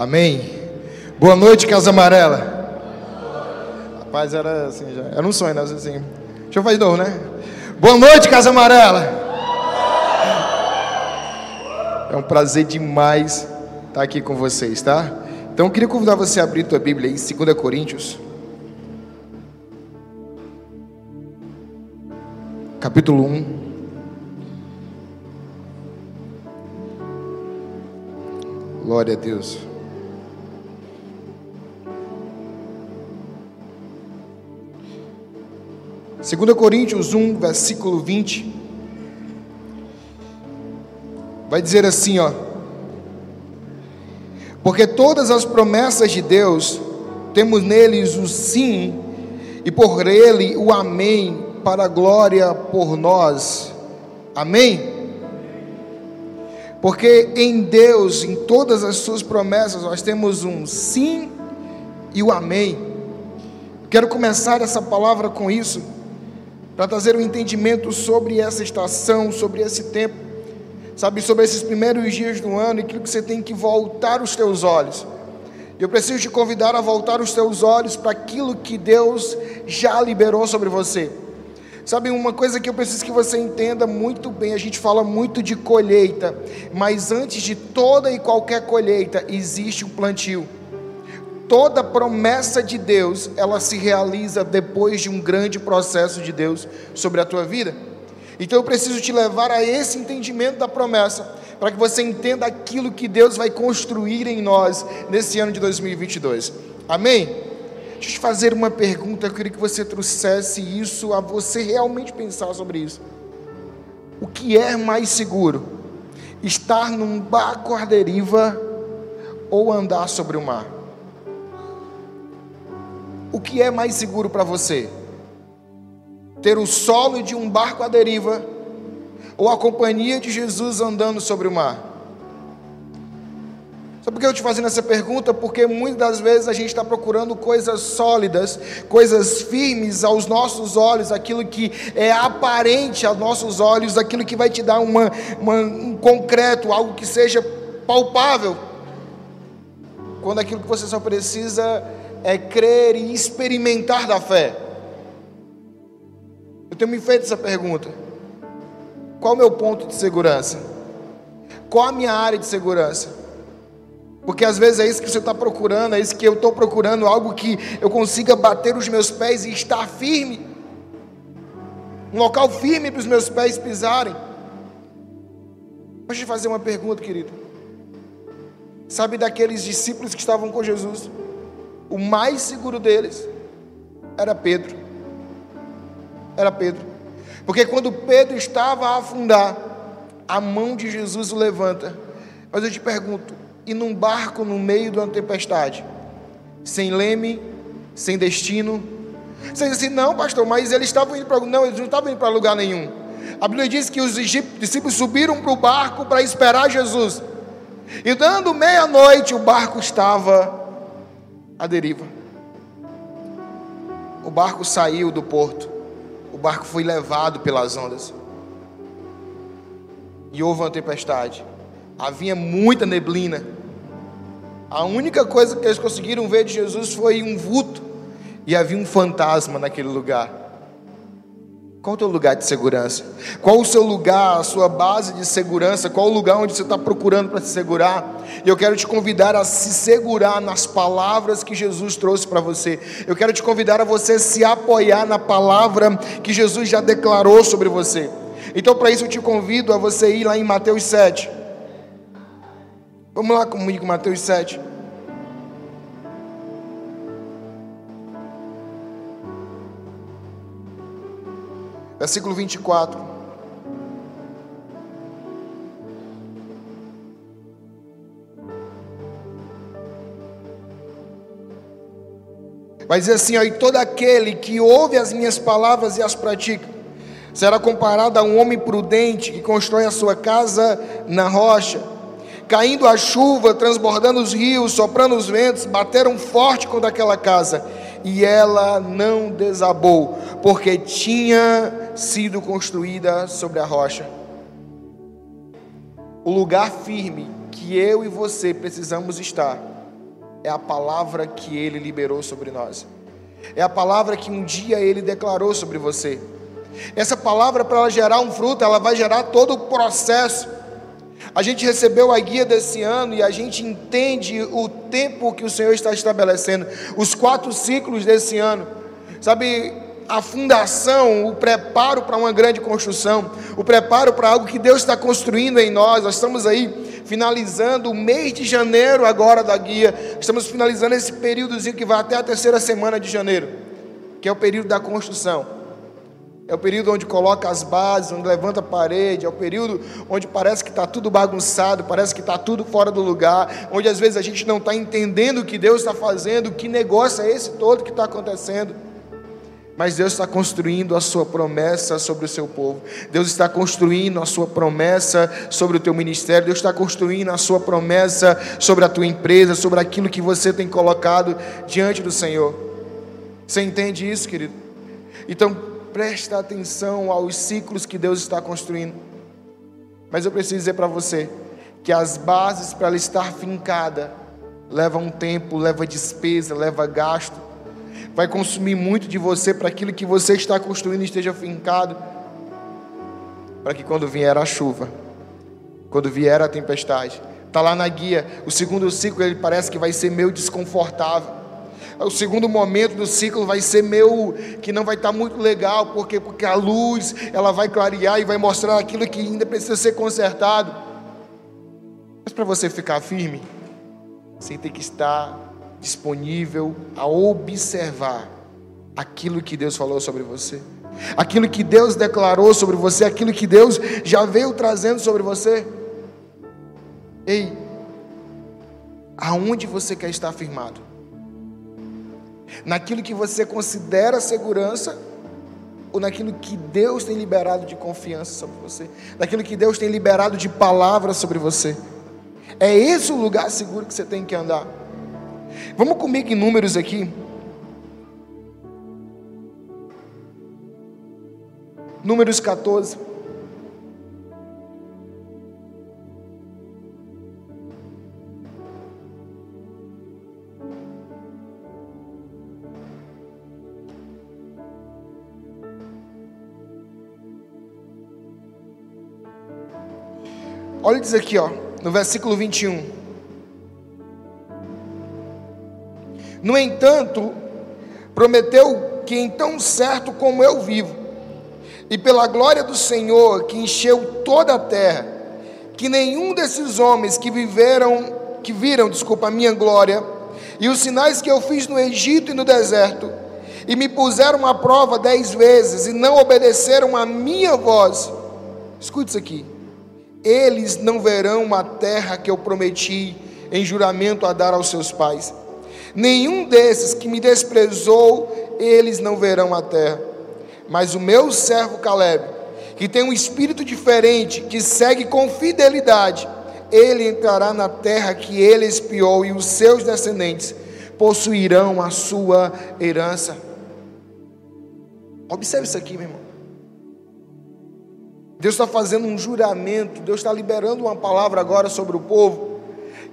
Amém. Boa noite, Casa Amarela. Rapaz, era assim já. Era um sonho, né? Assim. Deixa eu fazer de novo, né? Boa noite, Casa Amarela. É um prazer demais estar aqui com vocês, tá? Então eu queria convidar você a abrir tua Bíblia em 2 Coríntios. Capítulo 1. Glória a Deus. Segunda Coríntios 1, versículo 20. Vai dizer assim, ó: Porque todas as promessas de Deus temos neles o sim e por ele o amém para a glória por nós. Amém. Porque em Deus, em todas as suas promessas, nós temos um sim e o amém. Quero começar essa palavra com isso, para trazer um entendimento sobre essa estação, sobre esse tempo, sabe, sobre esses primeiros dias do ano e aquilo que você tem que voltar os teus olhos. Eu preciso te convidar a voltar os teus olhos para aquilo que Deus já liberou sobre você. Sabe, uma coisa que eu preciso que você entenda muito bem: a gente fala muito de colheita, mas antes de toda e qualquer colheita existe um plantio. Toda promessa de Deus, ela se realiza depois de um grande processo de Deus sobre a tua vida. Então eu preciso te levar a esse entendimento da promessa, para que você entenda aquilo que Deus vai construir em nós nesse ano de 2022. Amém? Deixa eu te fazer uma pergunta, eu queria que você trouxesse isso a você realmente pensar sobre isso. O que é mais seguro? Estar num barco à deriva ou andar sobre o mar? O que é mais seguro para você? Ter o solo de um barco à deriva ou a companhia de Jesus andando sobre o mar? Sabe por que eu te fazendo essa pergunta? Porque muitas das vezes a gente está procurando coisas sólidas, coisas firmes aos nossos olhos, aquilo que é aparente aos nossos olhos, aquilo que vai te dar uma, uma, um concreto, algo que seja palpável. Quando aquilo que você só precisa é crer e experimentar da fé. Eu tenho me feito essa pergunta: qual o meu ponto de segurança? Qual a minha área de segurança? Porque às vezes é isso que você está procurando, é isso que eu estou procurando, algo que eu consiga bater os meus pés e estar firme. Um local firme para os meus pés pisarem. Deixa eu te fazer uma pergunta, querido. Sabe daqueles discípulos que estavam com Jesus? O mais seguro deles era Pedro. Era Pedro. Porque quando Pedro estava a afundar, a mão de Jesus o levanta. Mas eu te pergunto, e num barco no meio de uma tempestade, sem leme, sem destino. Você diz assim, não, pastor, mas eles estavam indo para não, eles não estavam indo para lugar nenhum. A Bíblia diz que os discípulos subiram para o barco para esperar Jesus. E dando meia-noite, o barco estava à deriva. O barco saiu do porto. O barco foi levado pelas ondas. E houve uma tempestade. Havia muita neblina. A única coisa que eles conseguiram ver de Jesus foi um vulto e havia um fantasma naquele lugar. Qual o teu lugar de segurança? Qual o seu lugar, a sua base de segurança? Qual o lugar onde você está procurando para se segurar? E eu quero te convidar a se segurar nas palavras que Jesus trouxe para você. Eu quero te convidar a você se apoiar na palavra que Jesus já declarou sobre você. Então, para isso, eu te convido a você ir lá em Mateus 7. Vamos lá comigo, Mateus 7. Versículo 24. Vai dizer assim: ó, e todo aquele que ouve as minhas palavras e as pratica, será comparado a um homem prudente que constrói a sua casa na rocha caindo a chuva, transbordando os rios, soprando os ventos, bateram forte contra aquela casa, e ela não desabou, porque tinha sido construída sobre a rocha. O lugar firme que eu e você precisamos estar é a palavra que ele liberou sobre nós. É a palavra que um dia ele declarou sobre você. Essa palavra, para ela gerar um fruto, ela vai gerar todo o processo. A gente recebeu a guia desse ano e a gente entende o tempo que o Senhor está estabelecendo, os quatro ciclos desse ano. Sabe, a fundação, o preparo para uma grande construção, o preparo para algo que Deus está construindo em nós. Nós estamos aí finalizando o mês de janeiro agora da guia. Estamos finalizando esse períodozinho que vai até a terceira semana de janeiro, que é o período da construção. É o período onde coloca as bases, onde levanta a parede, é o período onde parece que está tudo bagunçado, parece que está tudo fora do lugar, onde às vezes a gente não está entendendo o que Deus está fazendo, que negócio é esse todo que está acontecendo. Mas Deus está construindo a sua promessa sobre o seu povo. Deus está construindo a sua promessa sobre o teu ministério. Deus está construindo a sua promessa sobre a tua empresa, sobre aquilo que você tem colocado diante do Senhor. Você entende isso, querido? Então, presta atenção aos ciclos que Deus está construindo. Mas eu preciso dizer para você que as bases para ela estar fincada levam um tempo, leva despesa, leva gasto. Vai consumir muito de você para aquilo que você está construindo esteja fincado. Para que quando vier a chuva, quando vier a tempestade, está lá na guia, o segundo ciclo ele parece que vai ser meio desconfortável o segundo momento do ciclo vai ser meu, que não vai estar muito legal, porque, porque a luz ela vai clarear e vai mostrar aquilo que ainda precisa ser consertado. Mas para você ficar firme, você tem que estar disponível a observar aquilo que Deus falou sobre você, aquilo que Deus declarou sobre você, aquilo que Deus já veio trazendo sobre você. Ei, aonde você quer estar firmado? naquilo que você considera segurança ou naquilo que Deus tem liberado de confiança sobre você, naquilo que Deus tem liberado de palavras sobre você. É esse o lugar seguro que você tem que andar. Vamos comigo em números aqui. Números 14. Olha diz aqui, ó, no versículo 21. No entanto, prometeu que então certo como eu vivo, e pela glória do Senhor que encheu toda a terra, que nenhum desses homens que viveram, que viram, desculpa, a minha glória, e os sinais que eu fiz no Egito e no deserto, e me puseram à prova dez vezes, e não obedeceram a minha voz. Escute isso aqui eles não verão a terra que eu prometi em juramento a dar aos seus pais. Nenhum desses que me desprezou, eles não verão a terra. Mas o meu servo Caleb, que tem um espírito diferente, que segue com fidelidade, ele entrará na terra que ele espiou e os seus descendentes possuirão a sua herança. Observe isso aqui, meu irmão. Deus está fazendo um juramento, Deus está liberando uma palavra agora sobre o povo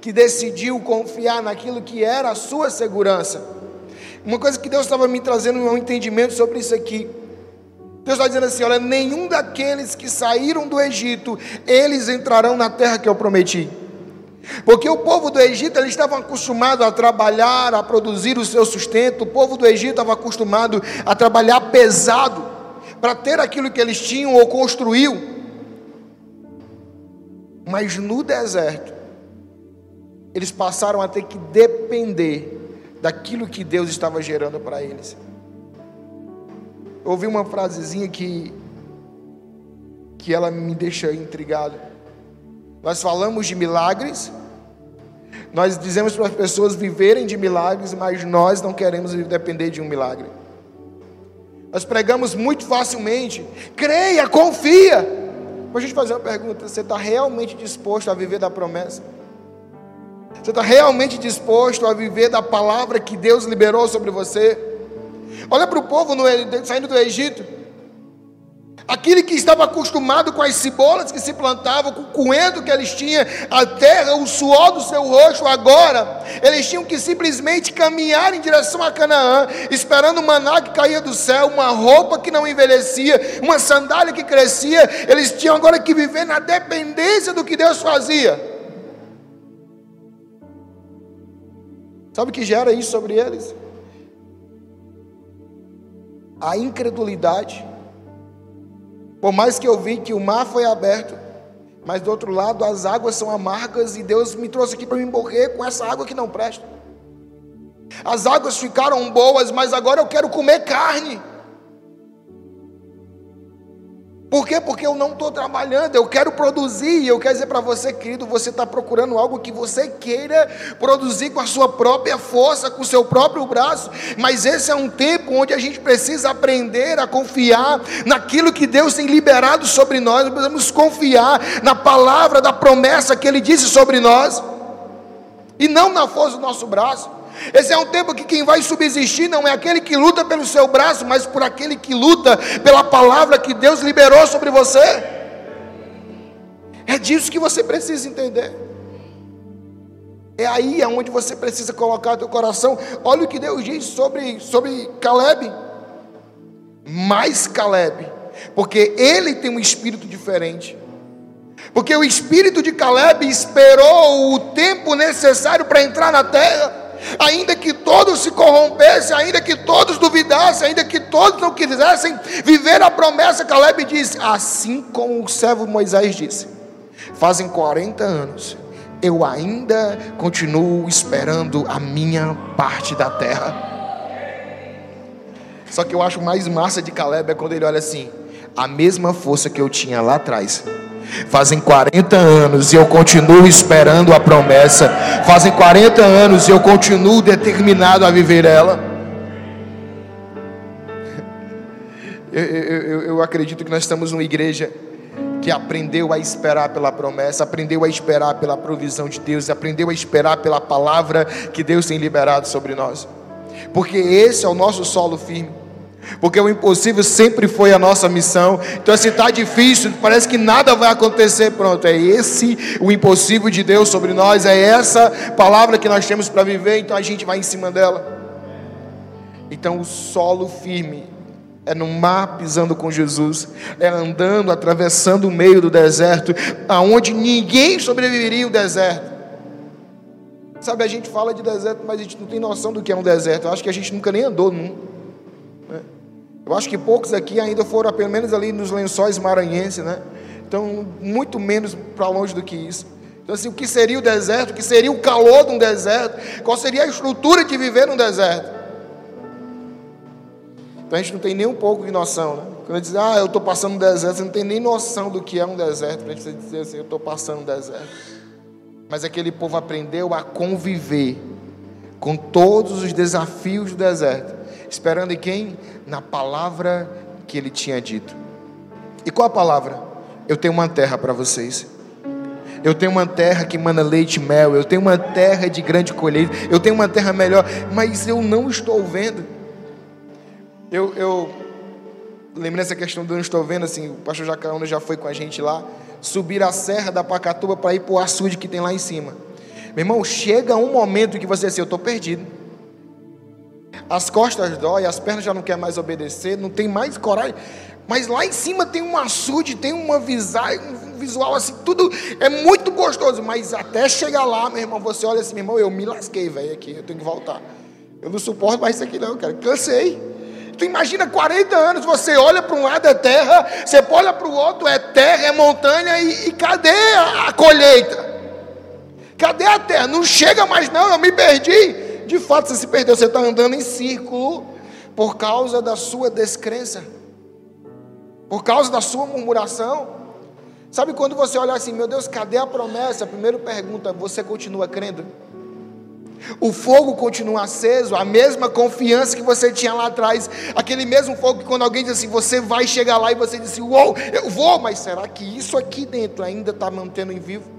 que decidiu confiar naquilo que era a sua segurança. Uma coisa que Deus estava me trazendo um entendimento sobre isso aqui. Deus está dizendo assim: olha, nenhum daqueles que saíram do Egito, eles entrarão na terra que eu prometi. Porque o povo do Egito eles estavam acostumados a trabalhar, a produzir o seu sustento. O povo do Egito estava acostumado a trabalhar pesado para ter aquilo que eles tinham ou construiu. Mas no deserto, eles passaram a ter que depender daquilo que Deus estava gerando para eles. Eu ouvi uma frasezinha que que ela me deixa intrigado. Nós falamos de milagres, nós dizemos para as pessoas viverem de milagres, mas nós não queremos depender de um milagre. Nós pregamos muito facilmente. Creia, confia. Vou te fazer uma pergunta: você está realmente disposto a viver da promessa? Você está realmente disposto a viver da palavra que Deus liberou sobre você? Olha para o povo no, saindo do Egito. Aquele que estava acostumado com as cebolas que se plantavam, com o coentro que eles tinham, a terra, o suor do seu rosto, agora Eles tinham que simplesmente caminhar em direção a Canaã, esperando o maná que caía do céu, uma roupa que não envelhecia, uma sandália que crescia. Eles tinham agora que viver na dependência do que Deus fazia. Sabe o que gera isso sobre eles? A incredulidade. Por mais que eu vi que o mar foi aberto, mas do outro lado as águas são amargas e Deus me trouxe aqui para me morrer com essa água que não presta. As águas ficaram boas, mas agora eu quero comer carne. Por quê? Porque eu não estou trabalhando, eu quero produzir. E eu quero dizer para você, querido, você está procurando algo que você queira produzir com a sua própria força, com o seu próprio braço. Mas esse é um tempo onde a gente precisa aprender a confiar naquilo que Deus tem liberado sobre nós. Nós precisamos confiar na palavra da promessa que Ele disse sobre nós, e não na força do nosso braço. Esse é um tempo que quem vai subsistir não é aquele que luta pelo seu braço, mas por aquele que luta pela palavra que Deus liberou sobre você. É disso que você precisa entender. É aí aonde você precisa colocar teu coração. Olha o que Deus diz sobre, sobre Caleb. Mais Caleb, porque ele tem um espírito diferente. Porque o espírito de Caleb esperou o tempo necessário para entrar na terra ainda que todos se corrompessem, ainda que todos duvidassem, ainda que todos não quisessem viver a promessa, Caleb diz: assim como o servo Moisés disse, fazem 40 anos, eu ainda continuo esperando a minha parte da terra. Só que eu acho mais massa de Caleb é quando ele olha assim: a mesma força que eu tinha lá atrás Fazem 40 anos e eu continuo esperando a promessa. Fazem 40 anos e eu continuo determinado a viver ela. Eu, eu, eu acredito que nós estamos numa igreja que aprendeu a esperar pela promessa, aprendeu a esperar pela provisão de Deus, aprendeu a esperar pela palavra que Deus tem liberado sobre nós, porque esse é o nosso solo firme porque o impossível sempre foi a nossa missão. Então, se está difícil, parece que nada vai acontecer, pronto. É esse o impossível de Deus sobre nós, é essa palavra que nós temos para viver, então a gente vai em cima dela. Então, o solo firme é no mar pisando com Jesus, é andando, atravessando o meio do deserto, aonde ninguém sobreviveria o deserto. Sabe, a gente fala de deserto, mas a gente não tem noção do que é um deserto. Eu acho que a gente nunca nem andou num. Eu acho que poucos aqui ainda foram, pelo menos ali nos lençóis maranhenses, né? Então, muito menos para longe do que isso. Então, assim, o que seria o deserto? O que seria o calor de um deserto? Qual seria a estrutura de viver num deserto? Então, a gente não tem nem um pouco de noção, né? Quando diz, ah, eu estou passando um deserto, você não tem nem noção do que é um deserto, para a gente dizer assim, eu estou passando um deserto. Mas aquele povo aprendeu a conviver com todos os desafios do deserto esperando em quem? Na palavra que ele tinha dito. E qual a palavra? Eu tenho uma terra para vocês. Eu tenho uma terra que manda leite e mel. Eu tenho uma terra de grande colheita. Eu tenho uma terra melhor. Mas eu não estou vendo. Eu, eu lembrei dessa questão do não estou vendo. Assim, o pastor Jacaúna já foi com a gente lá. Subir a serra da Pacatuba para ir para o açude que tem lá em cima. Meu irmão, chega um momento que você assim, eu estou perdido as costas dói, as pernas já não querem mais obedecer, não tem mais coragem. Mas lá em cima tem um açude, tem uma visagem, um visual assim, tudo é muito gostoso. Mas até chegar lá, meu irmão, você olha assim, meu irmão, eu me lasquei, velho, aqui, eu tenho que voltar. Eu não suporto mais isso aqui, não, cara. Cansei. Tu imagina 40 anos, você olha para um lado é terra, você olha para o outro é terra, é montanha, e, e cadê a, a colheita? Cadê a terra? Não chega mais, não, eu me perdi de fato você se perdeu, você está andando em círculo por causa da sua descrença, por causa da sua murmuração. Sabe quando você olha assim, meu Deus, cadê a promessa? A primeira pergunta, você continua crendo? O fogo continua aceso, a mesma confiança que você tinha lá atrás, aquele mesmo fogo que quando alguém diz assim, você vai chegar lá e você diz assim, uou, eu vou, mas será que isso aqui dentro ainda está mantendo em vivo?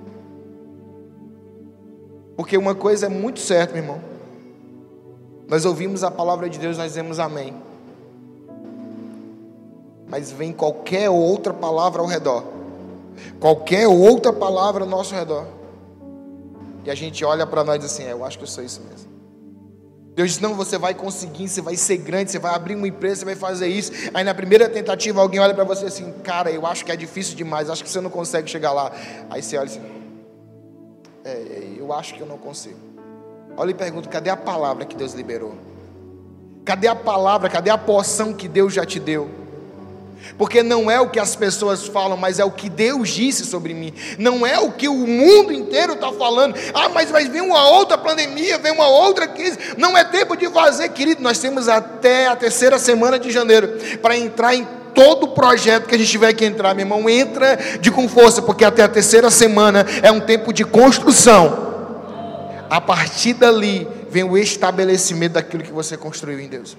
Porque uma coisa é muito certa, meu irmão. Nós ouvimos a palavra de Deus, nós dizemos amém. Mas vem qualquer outra palavra ao redor, qualquer outra palavra ao nosso redor, E a gente olha para nós assim: é, eu acho que eu sou isso mesmo. Deus diz: não, você vai conseguir, você vai ser grande, você vai abrir uma empresa, você vai fazer isso. Aí na primeira tentativa alguém olha para você assim: cara, eu acho que é difícil demais, acho que você não consegue chegar lá. Aí você olha assim: é, eu acho que eu não consigo. Olha e pergunta: cadê a palavra que Deus liberou? Cadê a palavra? Cadê a porção que Deus já te deu? Porque não é o que as pessoas falam, mas é o que Deus disse sobre mim. Não é o que o mundo inteiro está falando. Ah, mas vai vir uma outra pandemia, vem uma outra crise. Não é tempo de fazer, querido. Nós temos até a terceira semana de janeiro para entrar em todo projeto que a gente tiver que entrar, meu irmão. Entra de com força, porque até a terceira semana é um tempo de construção. A partir dali vem o estabelecimento daquilo que você construiu em Deus,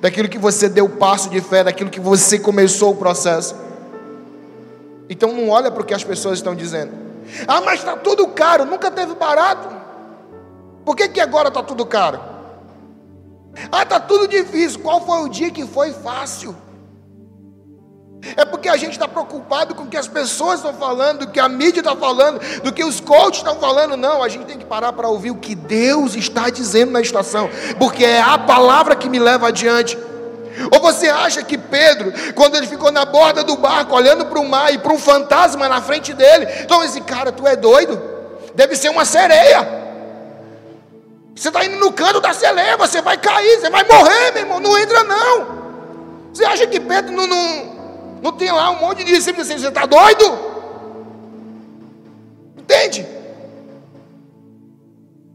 daquilo que você deu passo de fé, daquilo que você começou o processo. Então não olha para o que as pessoas estão dizendo. Ah, mas está tudo caro, nunca teve barato. Por que, que agora está tudo caro? Ah, está tudo difícil. Qual foi o dia que foi fácil? É porque a gente está preocupado com o que as pessoas estão falando, do que a mídia está falando, do que os coaches estão falando. Não, a gente tem que parar para ouvir o que Deus está dizendo na estação, porque é a palavra que me leva adiante. Ou você acha que Pedro, quando ele ficou na borda do barco, olhando para o mar e para um fantasma na frente dele, então esse cara, tu é doido? Deve ser uma sereia. Você está indo no canto da sereia, você vai cair, você vai morrer, meu irmão. Não entra, não. Você acha que Pedro não, não não tem lá um monte de discípulos assim, você está doido? Entende?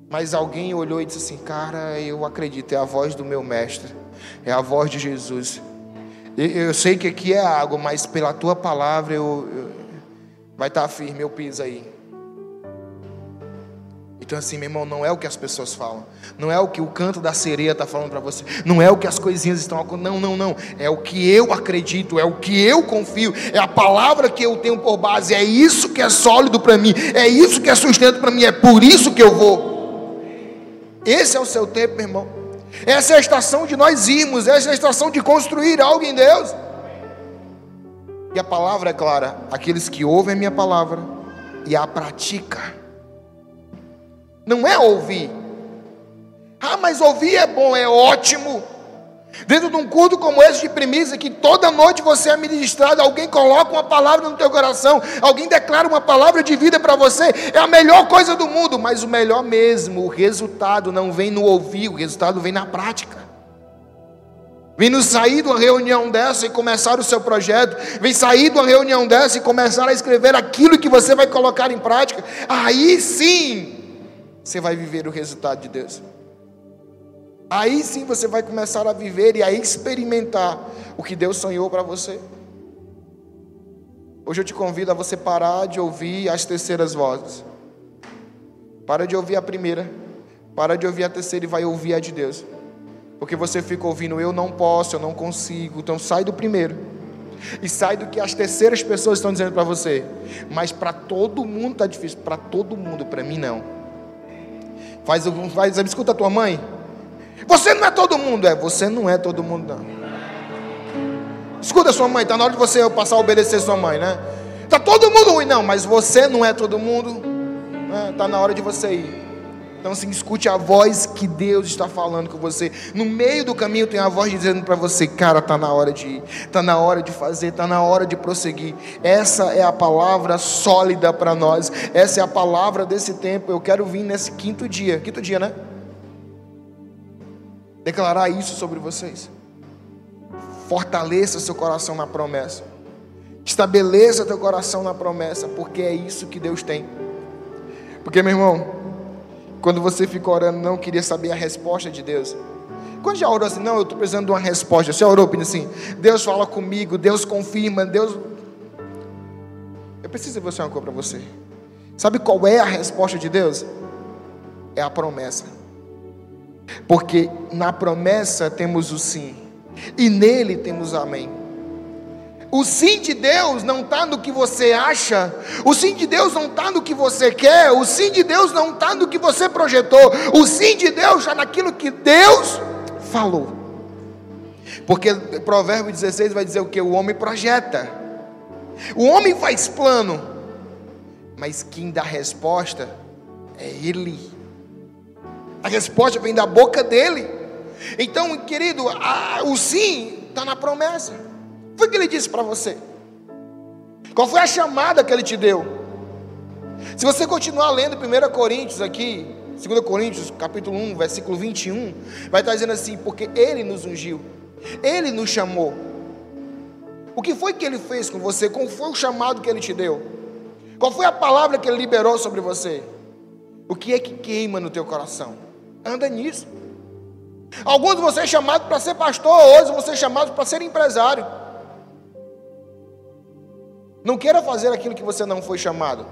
Mas alguém olhou e disse assim: Cara, eu acredito, é a voz do meu mestre, é a voz de Jesus. Eu sei que aqui é água, mas pela tua palavra eu, eu vai estar firme, eu piso aí. Então, assim, meu irmão, não é o que as pessoas falam, não é o que o canto da sereia está falando para você, não é o que as coisinhas estão Não, não, não. É o que eu acredito, é o que eu confio, é a palavra que eu tenho por base, é isso que é sólido para mim, é isso que é sustento para mim, é por isso que eu vou. Esse é o seu tempo, meu irmão. Essa é a estação de nós irmos, essa é a estação de construir algo em Deus. E a palavra é clara: aqueles que ouvem a minha palavra e a praticam não é ouvir. Ah, mas ouvir é bom, é ótimo. Dentro de um culto como esse de premissa, que toda noite você é ministrado, alguém coloca uma palavra no teu coração, alguém declara uma palavra de vida para você, é a melhor coisa do mundo, mas o melhor mesmo, o resultado não vem no ouvir, o resultado vem na prática. Vem no sair de uma reunião dessa e começar o seu projeto, vem sair de uma reunião dessa e começar a escrever aquilo que você vai colocar em prática, aí sim você vai viver o resultado de Deus. Aí sim você vai começar a viver e a experimentar o que Deus sonhou para você. Hoje eu te convido a você parar de ouvir as terceiras vozes. Para de ouvir a primeira, para de ouvir a terceira e vai ouvir a de Deus. Porque você fica ouvindo, eu não posso, eu não consigo. Então sai do primeiro. E sai do que as terceiras pessoas estão dizendo para você. Mas para todo mundo está difícil. Para todo mundo, para mim não. Faz, faz, escuta a tua mãe. Você não é todo mundo, é. Você não é todo mundo, não. Escuta a sua mãe, está na hora de você passar a obedecer sua mãe, né? Está todo mundo ruim, não, mas você não é todo mundo. Está né? Tá na hora de você ir. Então, assim, escute a voz que Deus está falando com você. No meio do caminho tem a voz dizendo para você, cara, tá na hora de ir, tá na hora de fazer, tá na hora de prosseguir. Essa é a palavra sólida para nós. Essa é a palavra desse tempo. Eu quero vir nesse quinto dia, quinto dia, né? Declarar isso sobre vocês. Fortaleça seu coração na promessa. Estabeleça teu coração na promessa, porque é isso que Deus tem. Porque, meu irmão, quando você fica orando, não queria saber a resposta de Deus. Quando já orou assim, não, eu estou precisando de uma resposta. Você orou assim, Deus fala comigo, Deus confirma, Deus. Eu preciso dizer uma coisa para você. Sabe qual é a resposta de Deus? É a promessa. Porque na promessa temos o sim, e nele temos amém. O sim de Deus não está no que você acha, o sim de Deus não está no que você quer, o sim de Deus não está no que você projetou, o sim de Deus está naquilo que Deus falou. Porque Provérbio 16 vai dizer o que? O homem projeta, o homem faz plano, mas quem dá resposta É Ele. A resposta vem da boca dele. Então, querido, a, o sim está na promessa. Foi que ele disse para você. Qual foi a chamada que ele te deu? Se você continuar lendo 1 Coríntios aqui, 2 Coríntios, capítulo 1, versículo 21, vai estar dizendo assim: porque ele nos ungiu, ele nos chamou. O que foi que ele fez com você? Qual foi o chamado que ele te deu? Qual foi a palavra que ele liberou sobre você? O que é que queima no teu coração? Anda nisso. Alguns de vocês chamados para ser pastor, outros vocês chamados para ser empresário. Não queira fazer aquilo que você não foi chamado.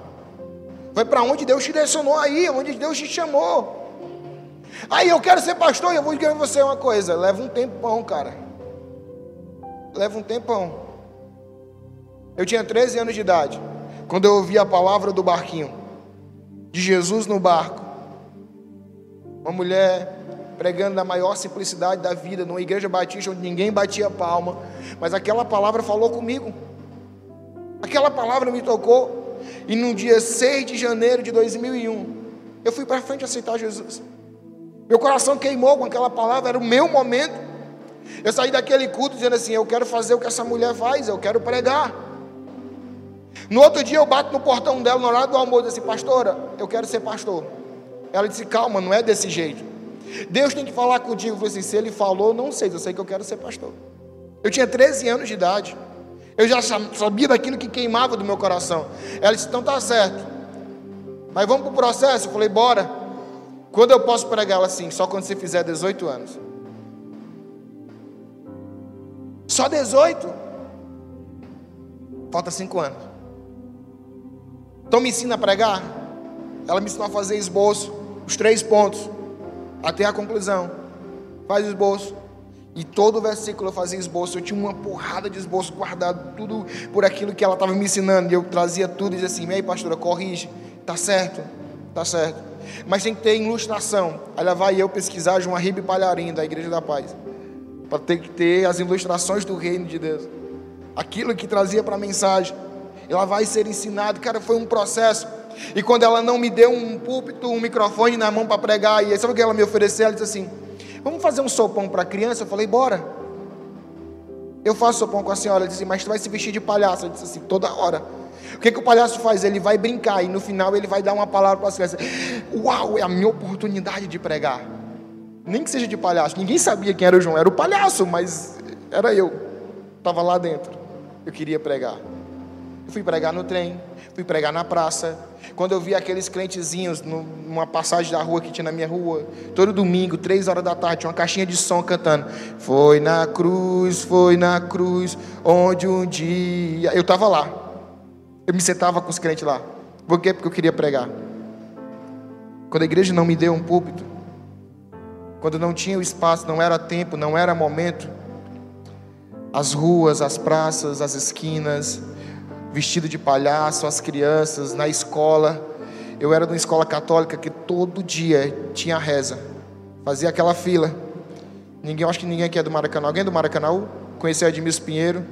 Vai para onde Deus te direcionou aí, onde Deus te chamou. Aí eu quero ser pastor e eu vou dizer você uma coisa: leva um tempão, cara. Leva um tempão. Eu tinha 13 anos de idade, quando eu ouvi a palavra do barquinho, de Jesus no barco. Uma mulher pregando na maior simplicidade da vida, numa igreja batista onde ninguém batia palma, mas aquela palavra falou comigo. Aquela palavra me tocou. E no dia 6 de janeiro de 2001, eu fui para frente aceitar Jesus. Meu coração queimou com aquela palavra, era o meu momento. Eu saí daquele culto dizendo assim: Eu quero fazer o que essa mulher faz, eu quero pregar. No outro dia eu bato no portão dela, no horário do almoço, disse: Pastora, eu quero ser pastor. Ela disse: Calma, não é desse jeito. Deus tem que falar contigo. Eu falei assim: Se ele falou, não sei, eu sei que eu quero ser pastor. Eu tinha 13 anos de idade. Eu já sabia daquilo que queimava do meu coração. Ela disse: então tá certo. Mas vamos para o processo? Eu falei: bora. Quando eu posso pregar ela assim? Só quando você fizer 18 anos. Só 18? Falta 5 anos. Então me ensina a pregar. Ela me ensinou a fazer esboço, os três pontos, até a conclusão. Faz esboço. E todo o versículo eu fazia esboço, eu tinha uma porrada de esboço guardado, tudo por aquilo que ela estava me ensinando. E eu trazia tudo e dizia assim: Ei, pastora, corrige, tá certo, tá certo. Mas tem que ter ilustração. Aí lá vai eu pesquisar João Arribe Palharim, da Igreja da Paz, para ter que ter as ilustrações do reino de Deus, aquilo que trazia para a mensagem. Ela vai ser ensinado, cara, foi um processo. E quando ela não me deu um púlpito, um microfone na mão para pregar, e sabe o que ela me ofereceu? Ela disse assim: Vamos fazer um sopão para criança? Eu falei, bora. Eu faço sopão com a senhora. Ela disse, mas tu vai se vestir de palhaço. Eu disse assim, toda hora. O que, que o palhaço faz? Ele vai brincar e no final ele vai dar uma palavra para as crianças. Uau, é a minha oportunidade de pregar. Nem que seja de palhaço. Ninguém sabia quem era o João. Era o palhaço, mas era eu. Estava lá dentro. Eu queria pregar. Eu fui pregar no trem, fui pregar na praça. Quando eu vi aqueles crentezinhos numa passagem da rua que tinha na minha rua, todo domingo, três horas da tarde, tinha uma caixinha de som cantando. Foi na cruz, foi na cruz, onde um dia. Eu estava lá. Eu me sentava com os crentes lá. Por quê? Porque eu queria pregar. Quando a igreja não me deu um púlpito, quando não tinha o espaço, não era tempo, não era momento, as ruas, as praças, as esquinas, vestido de palhaço, as crianças, na escola. Eu era de uma escola católica que todo dia tinha reza. Fazia aquela fila. Ninguém, acho que ninguém aqui é do Maracanã. Alguém é do Maracanã? Conheceu Edmilson Pinheiro?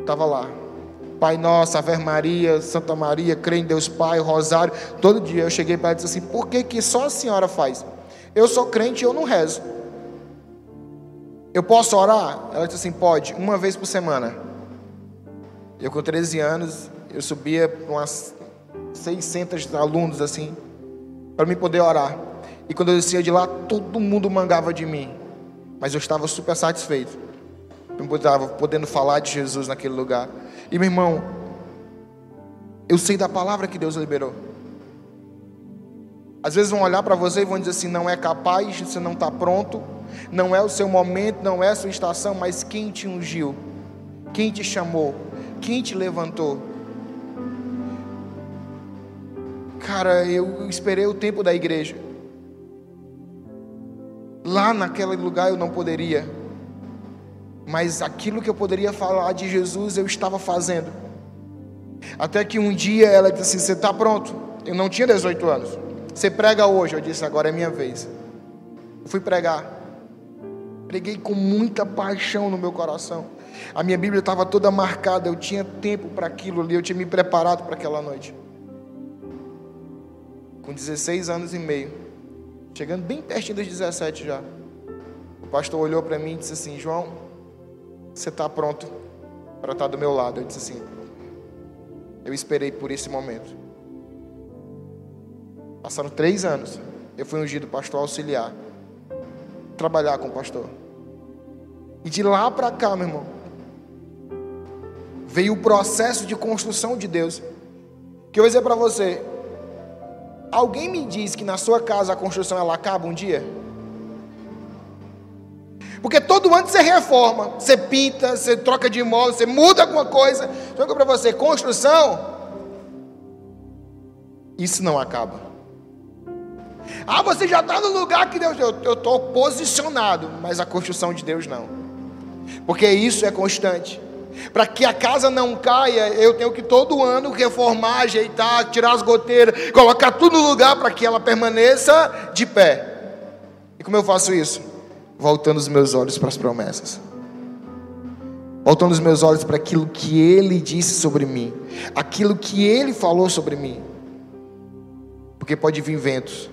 Estava lá. Pai Nosso, Ave Maria, Santa Maria, crê em Deus Pai, Rosário. Todo dia eu cheguei para ela e disse assim: por que, que só a senhora faz? Eu sou crente e eu não rezo. Eu posso orar? Ela disse assim: pode, uma vez por semana. Eu com 13 anos, eu subia para umas 600 alunos assim, para me poder orar. E quando eu descia de lá, todo mundo mangava de mim. Mas eu estava super satisfeito. Eu estava podendo falar de Jesus naquele lugar. E meu irmão, eu sei da palavra que Deus liberou. Às vezes vão olhar para você e vão dizer assim: não é capaz, você não está pronto, não é o seu momento, não é a sua estação, mas quem te ungiu? Quem te chamou? Quem te levantou? Cara, eu esperei o tempo da igreja. Lá naquele lugar eu não poderia. Mas aquilo que eu poderia falar de Jesus eu estava fazendo. Até que um dia ela disse assim: Você está pronto? Eu não tinha 18 anos. Você prega hoje? Eu disse: Agora é minha vez. Eu fui pregar. Preguei com muita paixão no meu coração. A minha Bíblia estava toda marcada, eu tinha tempo para aquilo ali, eu tinha me preparado para aquela noite. com 16 anos e meio, chegando bem pertinho dos 17 já. O pastor olhou para mim e disse assim: João, você está pronto para estar tá do meu lado? Eu disse assim: Eu esperei por esse momento. Passaram três anos. Eu fui ungido pastor auxiliar. Trabalhar com o pastor. E de lá para cá, meu irmão, veio o processo de construção de Deus. Que eu vou dizer para você: alguém me diz que na sua casa a construção ela acaba um dia? Porque todo ano você reforma, você pinta, você troca de imóvel, você muda alguma coisa. Então, para você, construção, isso não acaba. Ah, você já está no lugar que Deus. Eu estou posicionado, mas a construção de Deus não. Porque isso é constante. Para que a casa não caia, eu tenho que todo ano reformar, ajeitar, tirar as goteiras, colocar tudo no lugar para que ela permaneça de pé. E como eu faço isso? Voltando os meus olhos para as promessas. Voltando os meus olhos para aquilo que ele disse sobre mim, aquilo que ele falou sobre mim. Porque pode vir ventos,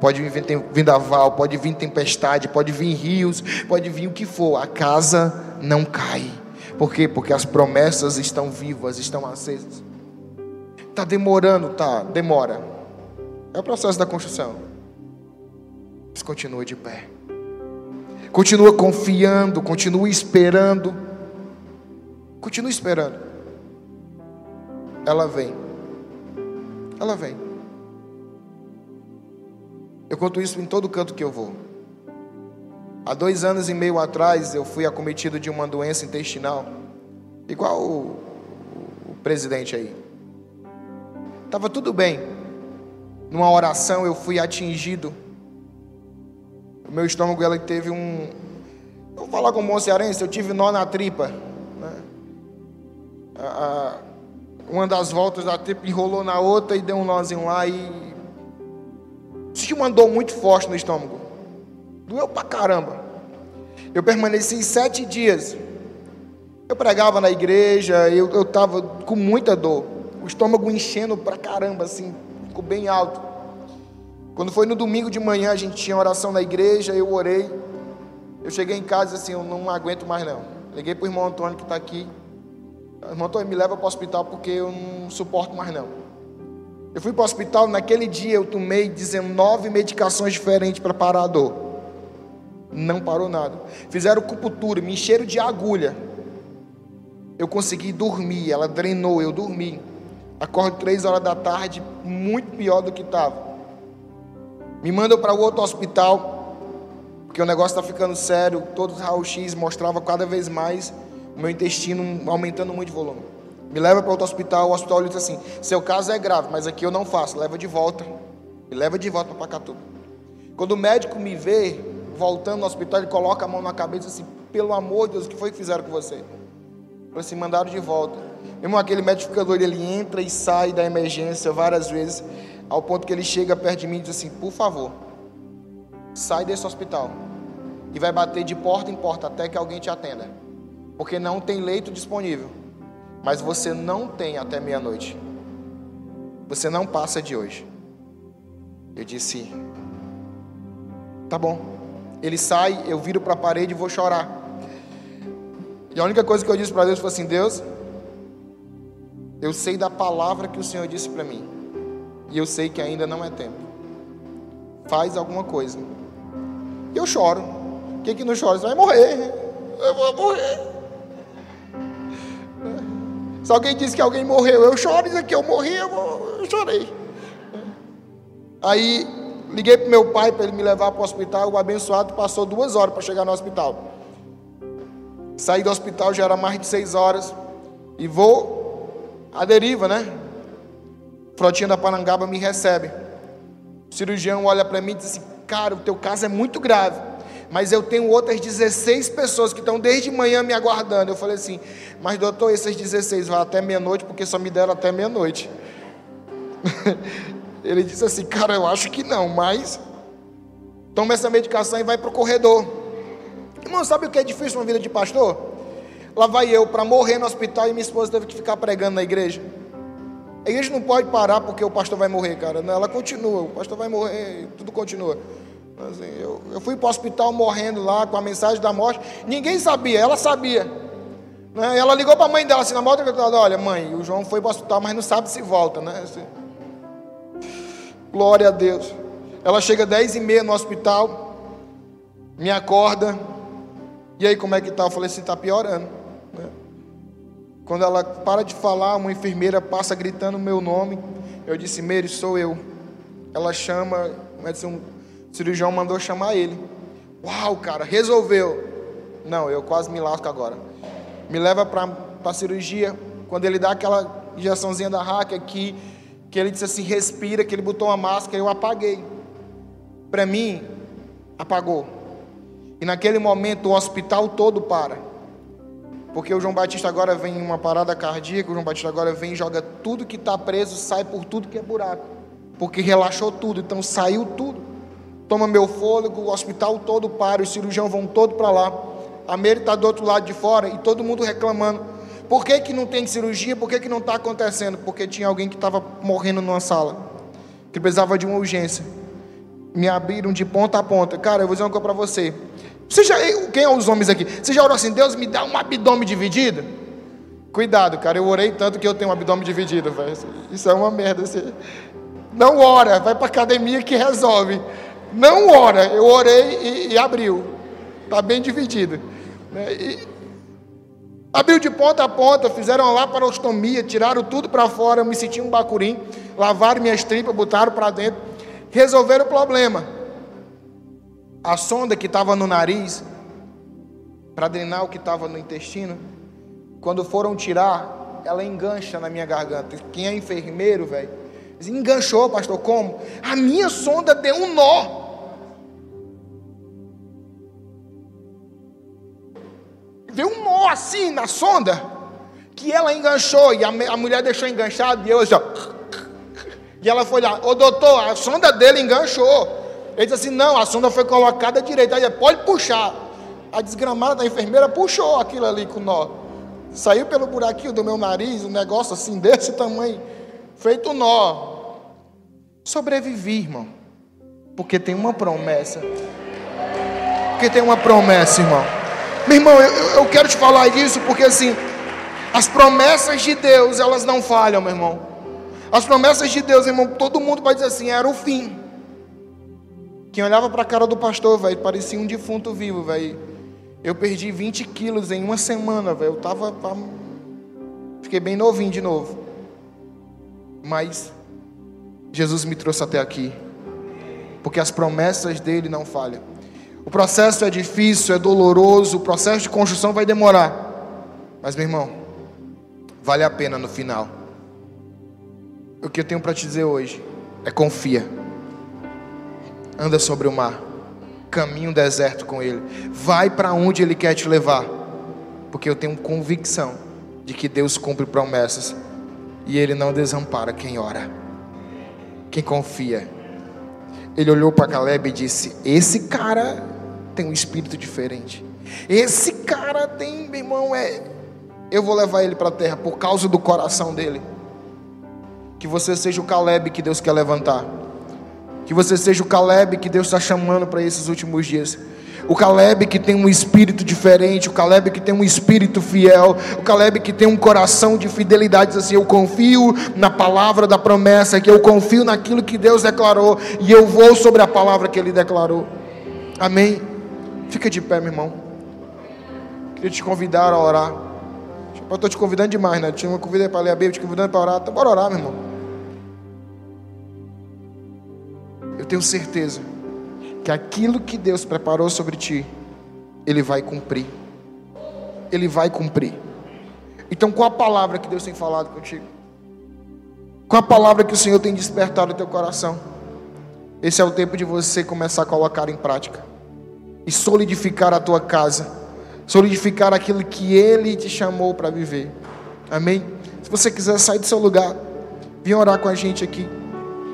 pode vir vendaval, pode vir tempestade, pode vir rios, pode vir o que for, a casa não cai por quê? Porque as promessas estão vivas, estão acesas. Está demorando, tá? Demora. É o processo da construção. Mas continua de pé. Continua confiando, continua esperando. Continua esperando. Ela vem. Ela vem. Eu conto isso em todo canto que eu vou. Há dois anos e meio atrás eu fui acometido de uma doença intestinal, igual o, o presidente aí. Estava tudo bem. Numa oração eu fui atingido. O meu estômago ela teve um. Eu vou falar com o cearense, eu tive nó na tripa. Né? Uma das voltas da tripa enrolou na outra e deu um nozinho lá e. Senti uma dor muito forte no estômago. Doeu pra caramba. Eu permaneci sete dias. Eu pregava na igreja, eu estava com muita dor. O estômago enchendo pra caramba, assim, ficou bem alto. Quando foi no domingo de manhã, a gente tinha oração na igreja, eu orei. Eu cheguei em casa assim, eu não aguento mais não. Liguei para o irmão Antônio que está aqui. Irmão Antônio me leva para o hospital porque eu não suporto mais não. Eu fui para o hospital, naquele dia eu tomei 19 medicações diferentes para parar a dor. Não parou nada. Fizeram cuputura, me encheram de agulha. Eu consegui dormir, ela drenou, eu dormi. Acordo três horas da tarde, muito pior do que estava. Me mandam para o outro hospital, porque o negócio está ficando sério. Todos os raio-x mostrava cada vez mais o meu intestino aumentando muito de volume. Me leva para outro hospital, o hospital diz assim: seu caso é grave, mas aqui eu não faço, leva de volta. Me leva de volta para Pacatuba. Quando o médico me vê, voltando no hospital, ele coloca a mão na cabeça assim, pelo amor de Deus, o que foi que fizeram com você? Falei assim, mandaram de volta. Mesmo aquele médico fica doido, ele entra e sai da emergência várias vezes, ao ponto que ele chega perto de mim e diz assim, por favor, sai desse hospital. E vai bater de porta em porta até que alguém te atenda. Porque não tem leito disponível. Mas você não tem até meia-noite. Você não passa de hoje. Eu disse, tá bom. Ele sai, eu viro para a parede e vou chorar. E a única coisa que eu disse para Deus foi assim: Deus, eu sei da palavra que o Senhor disse para mim, e eu sei que ainda não é tempo. Faz alguma coisa. E eu choro. Quem que não chora? Você vai morrer. Eu vou morrer. Se alguém disse que alguém morreu, eu choro. Diz que eu morri, eu, vou, eu chorei. Aí Liguei para meu pai para ele me levar para o hospital. O abençoado passou duas horas para chegar no hospital. Saí do hospital já era mais de seis horas. E vou à deriva, né? Frotinha da Panangaba me recebe. O cirurgião olha para mim e diz assim: Cara, o teu caso é muito grave. Mas eu tenho outras 16 pessoas que estão desde manhã me aguardando. Eu falei assim: Mas doutor, essas 16 vão até meia-noite, porque só me deram até meia-noite. Ele disse assim: Cara, eu acho que não, mas toma essa medicação e vai para o corredor. Irmão, sabe o que é difícil uma vida de pastor? Lá vai eu para morrer no hospital e minha esposa teve que ficar pregando na igreja. A igreja não pode parar porque o pastor vai morrer, cara. Ela continua, o pastor vai morrer, tudo continua. Assim, eu, eu fui para o hospital morrendo lá com a mensagem da morte. Ninguém sabia, ela sabia. Né? Ela ligou para a mãe dela assim, na moto, olha, mãe, o João foi para o hospital, mas não sabe se volta, né? Assim, glória a Deus. Ela chega dez e meia no hospital, me acorda. E aí, como é que tá? Eu falei assim, está piorando. Né? Quando ela para de falar, uma enfermeira passa gritando meu nome. Eu disse, Meire, sou eu. Ela chama, um cirurgião mandou chamar ele. Uau, cara, resolveu. Não, eu quase me lasco agora. Me leva para a cirurgia. Quando ele dá aquela injeçãozinha da hack aqui, que ele disse assim, respira, que ele botou uma máscara, eu apaguei. Para mim, apagou. E naquele momento o hospital todo para. Porque o João Batista agora vem em uma parada cardíaca, o João Batista agora vem e joga tudo que está preso, sai por tudo que é buraco. Porque relaxou tudo, então saiu tudo. Toma meu fôlego, o hospital todo para, os cirurgiões vão todo para lá. A Meire está do outro lado de fora e todo mundo reclamando. Por que, que não tem cirurgia? Por que, que não está acontecendo? Porque tinha alguém que estava morrendo numa sala, que precisava de uma urgência. Me abriram de ponta a ponta. Cara, eu vou dizer uma coisa para você. Você já, quem é os homens aqui? Você já orou assim, Deus me dá um abdômen dividido? Cuidado, cara, eu orei tanto que eu tenho um abdômen dividido, velho. Isso é uma merda. Você... Não ora, vai para academia que resolve. Não ora, eu orei e, e abriu. Está bem dividido. Né? E, abriu de ponta a ponta, fizeram lá para ostomia, tiraram tudo para fora, eu me senti um bacurim, lavaram minhas tripas, botaram para dentro, resolveram o problema. A sonda que estava no nariz, para drenar o que estava no intestino, quando foram tirar, ela engancha na minha garganta. Quem é enfermeiro, velho, enganchou, pastor, como? A minha sonda deu um nó. Veio um nó assim na sonda, que ela enganchou, e a, a mulher deixou enganchado, e eu assim, ó, e ela foi lá, ô doutor, a sonda dele enganchou. Ele disse assim: não, a sonda foi colocada direita. Aí pode puxar. A desgramada da enfermeira puxou aquilo ali com nó. Saiu pelo buraquinho do meu nariz, um negócio assim desse tamanho, feito nó. Sobrevivi, irmão. Porque tem uma promessa. Porque tem uma promessa, irmão. Meu irmão, eu, eu quero te falar disso porque assim, as promessas de Deus, elas não falham, meu irmão. As promessas de Deus, irmão, todo mundo vai dizer assim, era o fim. Quem olhava para a cara do pastor, velho, parecia um defunto vivo, velho. Eu perdi 20 quilos em uma semana, velho. Eu tava. Fiquei bem novinho de novo. Mas Jesus me trouxe até aqui. Porque as promessas dele não falham. O processo é difícil, é doloroso, o processo de construção vai demorar. Mas, meu irmão, vale a pena no final. O que eu tenho para te dizer hoje é confia anda sobre o mar, caminha um deserto com Ele, vai para onde Ele quer te levar, porque eu tenho convicção de que Deus cumpre promessas e Ele não desampara quem ora, quem confia. Ele olhou para Caleb e disse: Esse cara tem um espírito diferente. Esse cara tem, meu irmão, é. Eu vou levar ele para a terra por causa do coração dele. Que você seja o Caleb que Deus quer levantar. Que você seja o Caleb que Deus está chamando para esses últimos dias. O Caleb que tem um espírito diferente, o Caleb que tem um espírito fiel, o Caleb que tem um coração de fidelidade, assim, eu confio na palavra da promessa, que eu confio naquilo que Deus declarou e eu vou sobre a palavra que ele declarou. Amém. Fica de pé, meu irmão. Queria te convidar a orar. Eu estou te convidando demais, né? Te convidei para ler a Bíblia, te convidando para orar. Então, bora orar, meu irmão. eu tenho certeza que aquilo que Deus preparou sobre ti, Ele vai cumprir. Ele vai cumprir. Então, qual a palavra que Deus tem falado contigo? Qual a palavra que o Senhor tem despertado no teu coração? Esse é o tempo de você começar a colocar em prática e solidificar a tua casa, solidificar aquilo que Ele te chamou para viver. Amém? Se você quiser sair do seu lugar, vem orar com a gente aqui.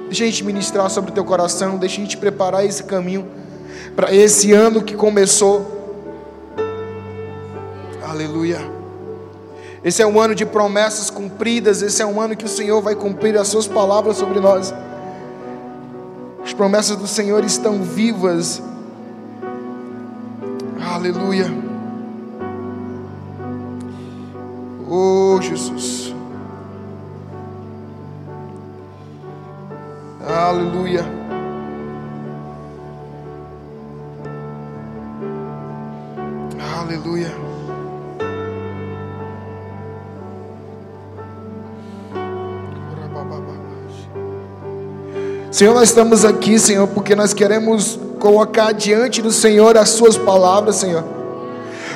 Deixa a gente ministrar sobre o teu coração, deixa a gente preparar esse caminho para esse ano que começou. Aleluia. Esse é um ano de promessas cumpridas, esse é um ano que o Senhor vai cumprir as suas palavras sobre nós. As promessas do Senhor estão vivas. Aleluia. Oh, Jesus. Aleluia. Aleluia. Senhor, nós estamos aqui, Senhor, porque nós queremos colocar diante do Senhor as Suas palavras, Senhor.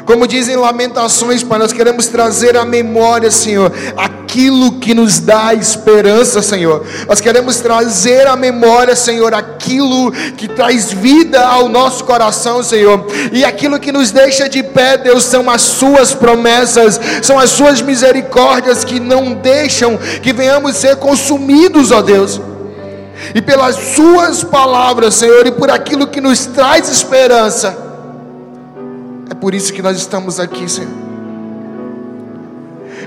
Como dizem Lamentações, Pai, nós queremos trazer à memória, Senhor, aquilo que nos dá esperança, Senhor. Nós queremos trazer à memória, Senhor, aquilo que traz vida ao nosso coração, Senhor. E aquilo que nos deixa de pé, Deus, são as Suas promessas, são as Suas misericórdias que não deixam que venhamos ser consumidos, ó Deus e pelas Suas palavras, Senhor, e por aquilo que nos traz esperança. É por isso que nós estamos aqui, Senhor.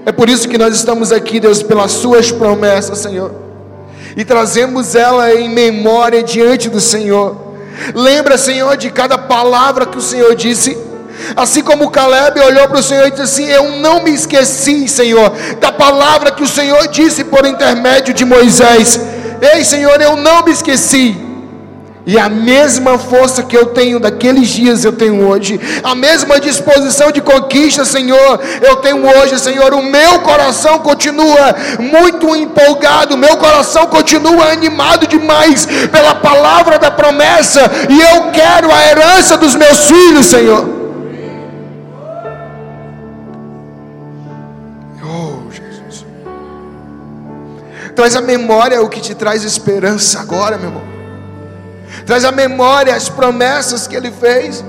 É por isso que nós estamos aqui, Deus, pelas Suas promessas, Senhor. E trazemos ela em memória diante do Senhor. Lembra, Senhor, de cada palavra que o Senhor disse. Assim como Caleb olhou para o Senhor e disse assim: Eu não me esqueci, Senhor, da palavra que o Senhor disse por intermédio de Moisés. Ei, Senhor, eu não me esqueci. E a mesma força que eu tenho daqueles dias eu tenho hoje, a mesma disposição de conquista, Senhor, eu tenho hoje, Senhor. O meu coração continua muito empolgado, meu coração continua animado demais pela palavra da promessa, e eu quero a herança dos meus filhos, Senhor. Traz a memória o que te traz esperança agora, meu irmão traz a memória as promessas que ele fez.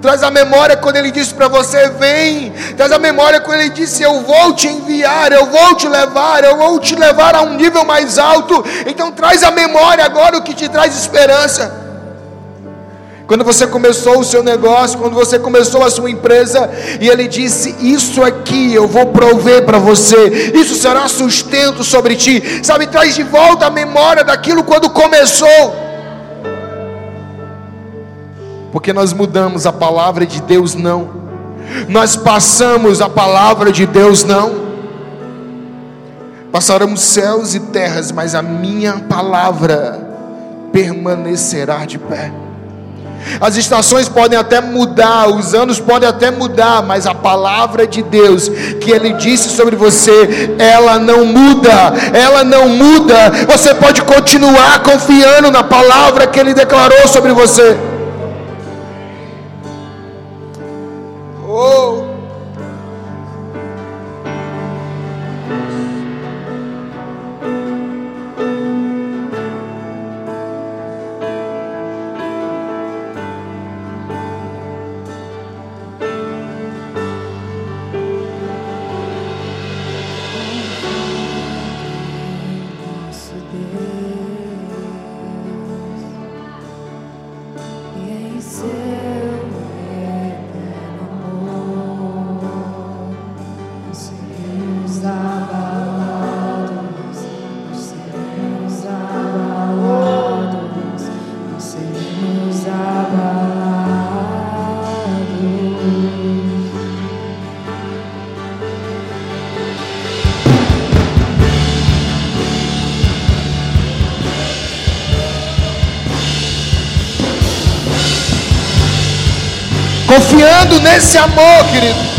Traz a memória quando ele disse para você: vem. Traz a memória quando ele disse: eu vou te enviar, eu vou te levar, eu vou te levar a um nível mais alto. Então traz a memória agora o que te traz esperança. Quando você começou o seu negócio, quando você começou a sua empresa, e ele disse: Isso aqui eu vou prover para você, isso será sustento sobre ti. Sabe, traz de volta a memória daquilo quando começou porque nós mudamos a palavra de Deus, não, nós passamos a palavra de Deus, não. Passarão céus e terras, mas a minha palavra permanecerá de pé. As estações podem até mudar, os anos podem até mudar, mas a palavra de Deus que Ele disse sobre você, ela não muda, ela não muda. Você pode continuar confiando na palavra que Ele declarou sobre você. Confiando nesse amor, querido.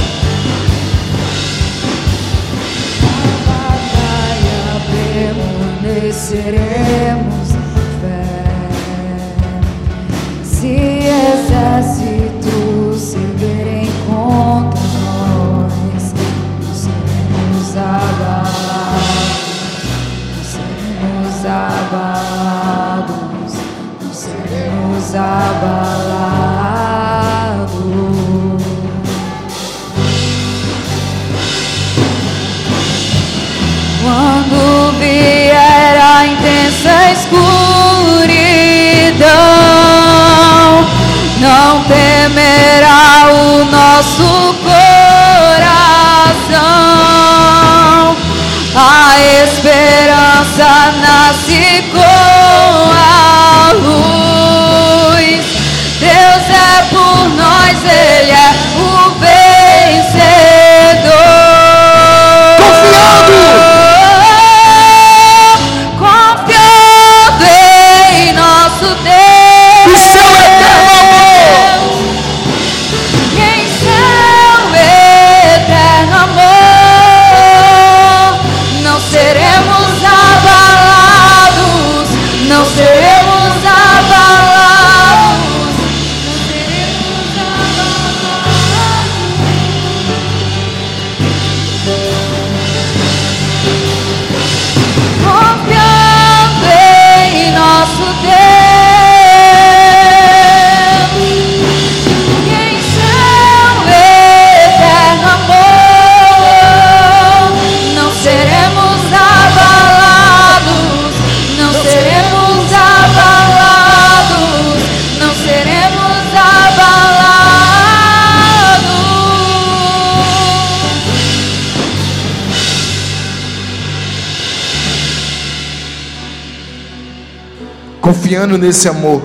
Confiando nesse amor,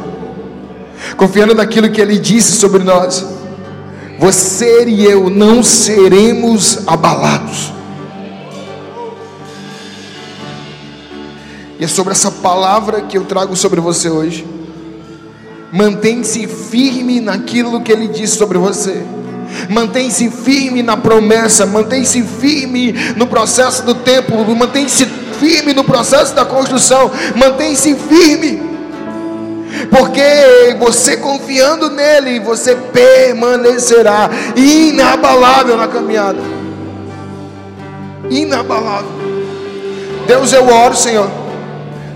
confiando naquilo que Ele disse sobre nós, você e eu não seremos abalados. E é sobre essa palavra que eu trago sobre você hoje. Mantém-se firme naquilo que Ele disse sobre você. Mantém-se firme na promessa, mantém-se firme no processo do tempo, mantém-se firme no processo da construção, mantém-se firme. Porque você confiando nele, você permanecerá inabalável na caminhada. Inabalável. Deus, eu oro, Senhor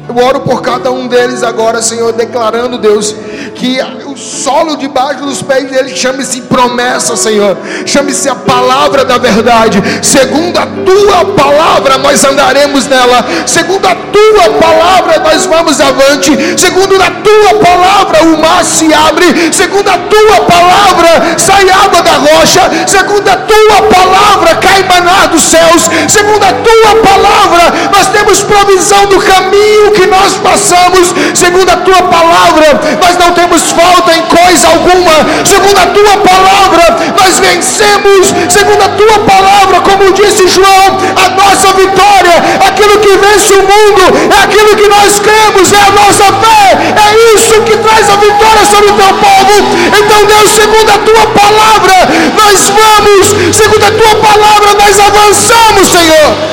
eu oro por cada um deles agora, Senhor, declarando, Deus, que o solo debaixo dos pés deles chame-se promessa, Senhor. Chame-se a palavra da verdade. Segundo a tua palavra, nós andaremos nela. Segundo a tua palavra, nós vamos avante. Segundo a tua palavra, o mar se abre. Segundo a tua palavra, sai água da rocha. Segundo a tua palavra, cai maná dos céus. Segundo a tua palavra, nós temos provisão do caminho que nós passamos, segundo a tua palavra, nós não temos falta em coisa alguma, segundo a tua palavra, nós vencemos, segundo a tua palavra, como disse João, a nossa vitória, aquilo que vence o mundo, é aquilo que nós cremos, é a nossa fé, é isso que traz a vitória sobre o teu povo. Então, Deus, segundo a tua palavra, nós vamos, segundo a tua palavra, nós avançamos, Senhor.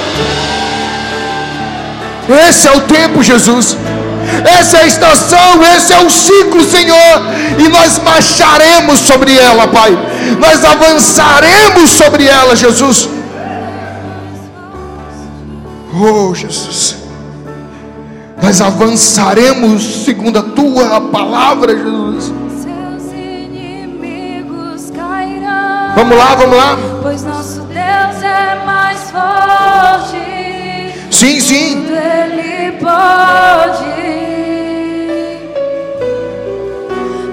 Esse é o tempo, Jesus. Essa é a estação, esse é o ciclo, Senhor. E nós marcharemos sobre ela, Pai. Nós avançaremos sobre ela, Jesus. Oh, Jesus. Nós avançaremos segundo a tua palavra, Jesus. Seus inimigos cairão. Vamos lá, vamos lá. Pois nosso Deus é mais forte. Sim, sim. Tudo Ele pode.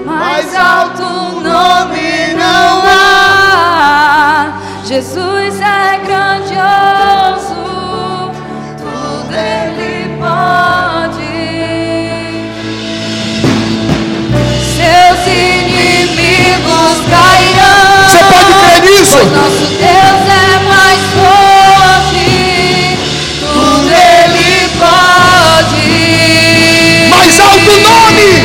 Mais alto nome não há. Jesus é grandioso. Tudo Ele pode. Seus inimigos cairão. Você pode crer nisso? Pois nosso Deus Mais alto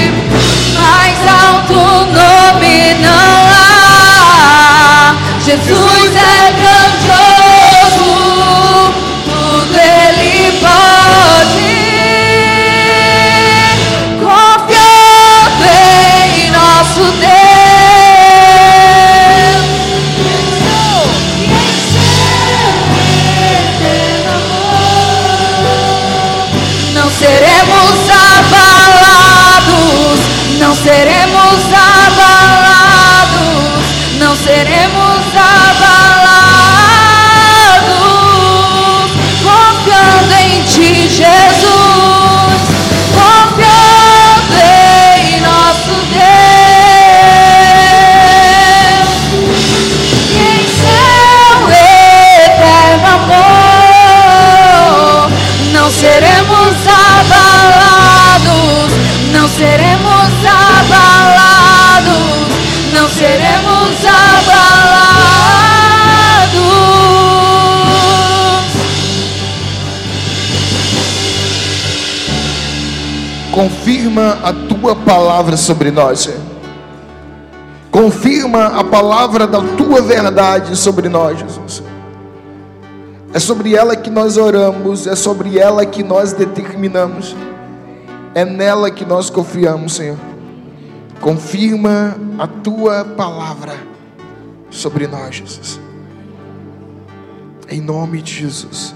Confirma a tua palavra sobre nós, Senhor. Confirma a palavra da tua verdade sobre nós, Jesus. É sobre ela que nós oramos, é sobre ela que nós determinamos, é nela que nós confiamos, Senhor. Confirma a tua palavra sobre nós, Jesus. Em nome de Jesus.